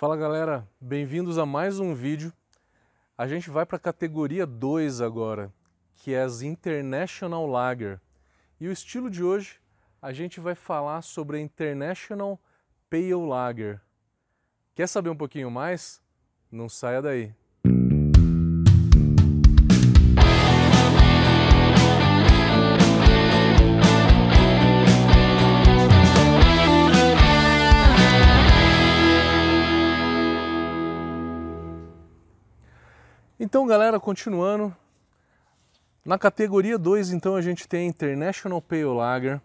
Fala galera, bem-vindos a mais um vídeo. A gente vai para a categoria 2 agora, que é as International Lager. E o estilo de hoje, a gente vai falar sobre a International Pale Lager. Quer saber um pouquinho mais? Não saia daí. Então, galera, continuando. Na categoria 2, então, a gente tem a International Pale Lager.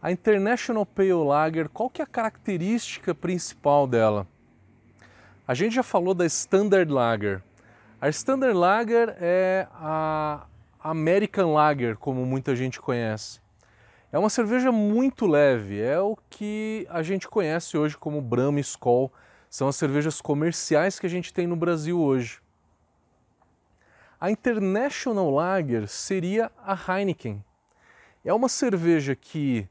A International Pale Lager, qual que é a característica principal dela? A gente já falou da Standard Lager. A Standard Lager é a American Lager, como muita gente conhece. É uma cerveja muito leve, é o que a gente conhece hoje como Brahma Skol. São as cervejas comerciais que a gente tem no Brasil hoje. A International Lager seria a Heineken. É uma cerveja que,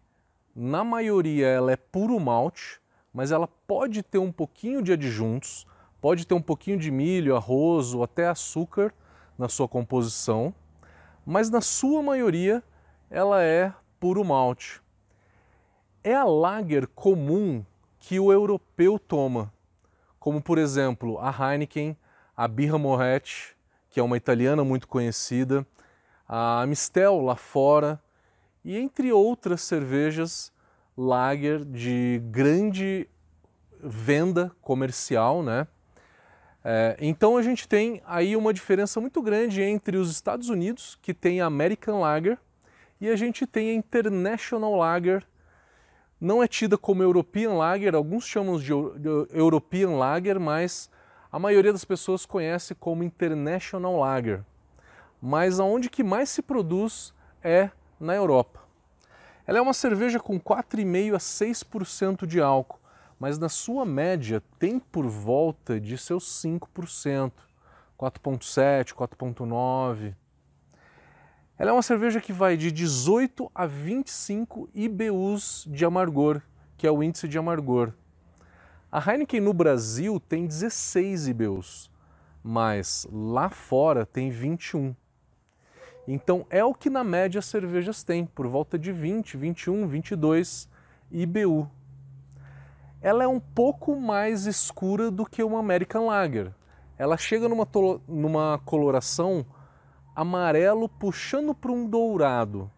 na maioria, ela é puro malte, mas ela pode ter um pouquinho de adjuntos, pode ter um pouquinho de milho, arroz ou até açúcar na sua composição, mas na sua maioria ela é puro malte. É a lager comum que o europeu toma, como por exemplo a Heineken, a Birra Moretti, que é uma italiana muito conhecida, a Amistel lá fora, e entre outras cervejas lager de grande venda comercial, né? É, então a gente tem aí uma diferença muito grande entre os Estados Unidos, que tem a American Lager, e a gente tem a International Lager. Não é tida como European Lager, alguns chamam de European Lager, mas a maioria das pessoas conhece como International Lager, mas aonde que mais se produz é na Europa. Ela é uma cerveja com 4,5 a 6% de álcool, mas na sua média tem por volta de seus 5%, 4,7, 4,9. Ela é uma cerveja que vai de 18 a 25 IBUs de amargor, que é o índice de amargor. A Heineken no Brasil tem 16 IBUs, mas lá fora tem 21. Então é o que na média as cervejas têm, por volta de 20, 21, 22 IBU. Ela é um pouco mais escura do que uma American Lager. Ela chega numa, numa coloração amarelo puxando para um dourado.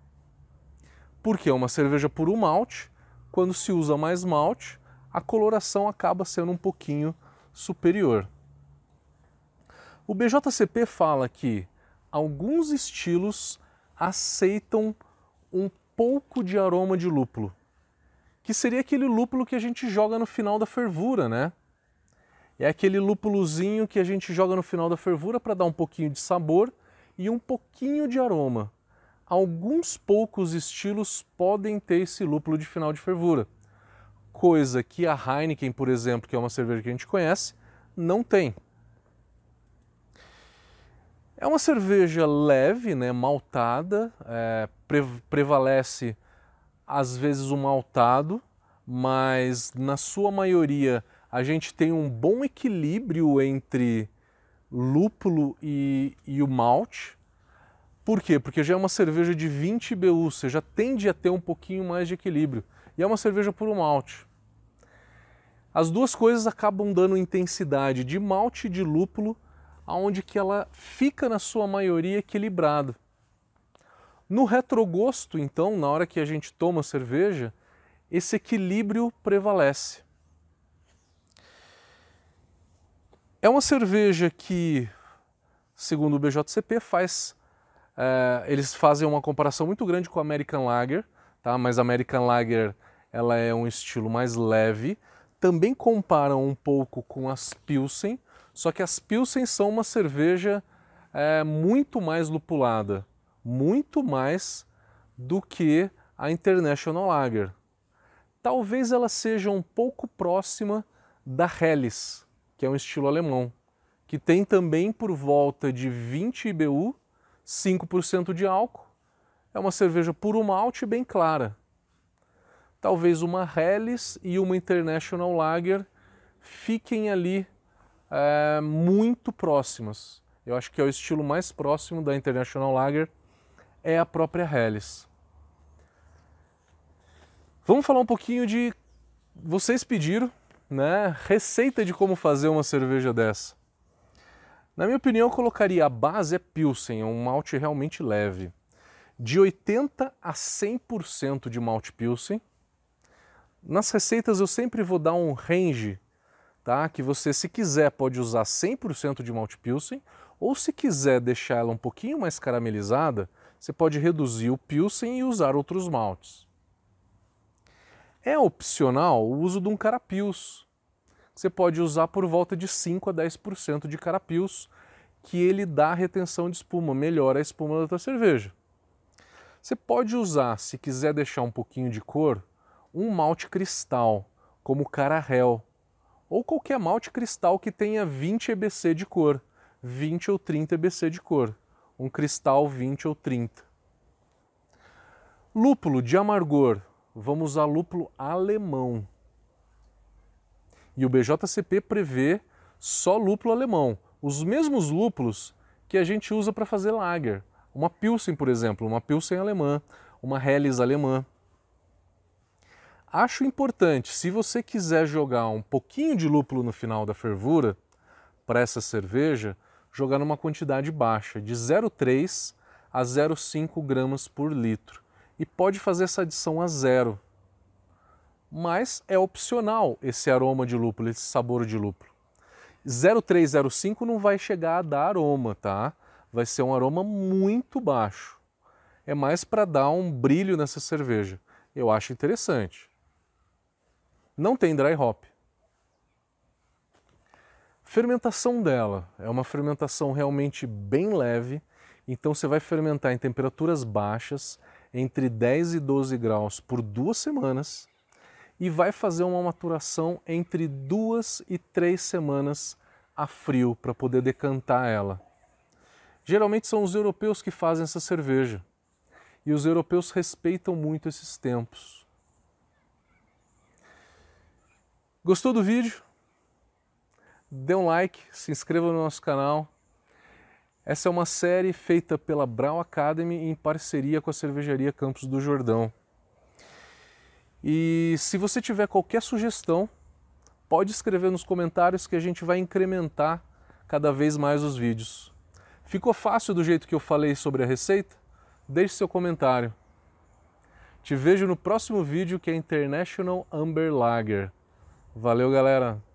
Porque é uma cerveja puro malte, quando se usa mais malte, a coloração acaba sendo um pouquinho superior. O BJCP fala que alguns estilos aceitam um pouco de aroma de lúpulo, que seria aquele lúpulo que a gente joga no final da fervura, né? É aquele lúpulozinho que a gente joga no final da fervura para dar um pouquinho de sabor e um pouquinho de aroma. Alguns poucos estilos podem ter esse lúpulo de final de fervura coisa que a Heineken, por exemplo, que é uma cerveja que a gente conhece, não tem. É uma cerveja leve, né, maltada, é, pre prevalece às vezes o maltado, mas na sua maioria a gente tem um bom equilíbrio entre lúpulo e, e o malte. Por quê? Porque já é uma cerveja de 20 BU, você já tende a ter um pouquinho mais de equilíbrio. E é uma cerveja puro malte. As duas coisas acabam dando intensidade de malte e de lúpulo, aonde que ela fica na sua maioria equilibrada. No retrogosto, então, na hora que a gente toma cerveja, esse equilíbrio prevalece. É uma cerveja que, segundo o BJCP, faz. É, eles fazem uma comparação muito grande com a American Lager, tá? mas a American Lager ela é um estilo mais leve, também comparam um pouco com as Pilsen, só que as Pilsen são uma cerveja é, muito mais lupulada, muito mais do que a International Lager. Talvez ela seja um pouco próxima da Helles, que é um estilo alemão, que tem também por volta de 20 IBU, 5% de álcool. É uma cerveja puro malte bem clara talvez uma Helles e uma International Lager fiquem ali é, muito próximas. Eu acho que é o estilo mais próximo da International Lager é a própria Helles. Vamos falar um pouquinho de vocês pediram, né? Receita de como fazer uma cerveja dessa. Na minha opinião, eu colocaria a base é Pilsen, é um malte realmente leve. De 80 a 100% de malte Pilsen. Nas receitas eu sempre vou dar um range, tá? Que você, se quiser, pode usar 100% de malte Pilsen, ou se quiser deixar ela um pouquinho mais caramelizada, você pode reduzir o Pilsen e usar outros maltes. É opcional o uso de um carapios. Você pode usar por volta de 5 a 10% de carapios, que ele dá retenção de espuma, melhora a espuma da tua cerveja. Você pode usar, se quiser deixar um pouquinho de cor, um malte cristal, como Carahel, ou qualquer malte cristal que tenha 20 EBC de cor, 20 ou 30 EBC de cor, um cristal 20 ou 30. Lúpulo de amargor, vamos usar lúpulo alemão. E o BJCP prevê só lúpulo alemão, os mesmos lúpulos que a gente usa para fazer lager. Uma Pilsen, por exemplo, uma Pilsen alemã, uma Helles alemã. Acho importante, se você quiser jogar um pouquinho de lúpulo no final da fervura para essa cerveja, jogar numa quantidade baixa, de 0,3 a 0,5 gramas por litro e pode fazer essa adição a zero. Mas é opcional esse aroma de lúpulo, esse sabor de lúpulo. 0305 não vai chegar a dar aroma, tá? Vai ser um aroma muito baixo. É mais para dar um brilho nessa cerveja. Eu acho interessante. Não tem dry hop. Fermentação dela é uma fermentação realmente bem leve, então você vai fermentar em temperaturas baixas entre 10 e 12 graus por duas semanas e vai fazer uma maturação entre duas e três semanas a frio para poder decantar ela. Geralmente são os europeus que fazem essa cerveja e os europeus respeitam muito esses tempos. Gostou do vídeo? Dê um like, se inscreva no nosso canal essa é uma série feita pela Brau Academy em parceria com a cervejaria Campos do Jordão. E se você tiver qualquer sugestão, pode escrever nos comentários que a gente vai incrementar cada vez mais os vídeos. Ficou fácil do jeito que eu falei sobre a receita? Deixe seu comentário. Te vejo no próximo vídeo que é International Amber Lager. Valeu, galera!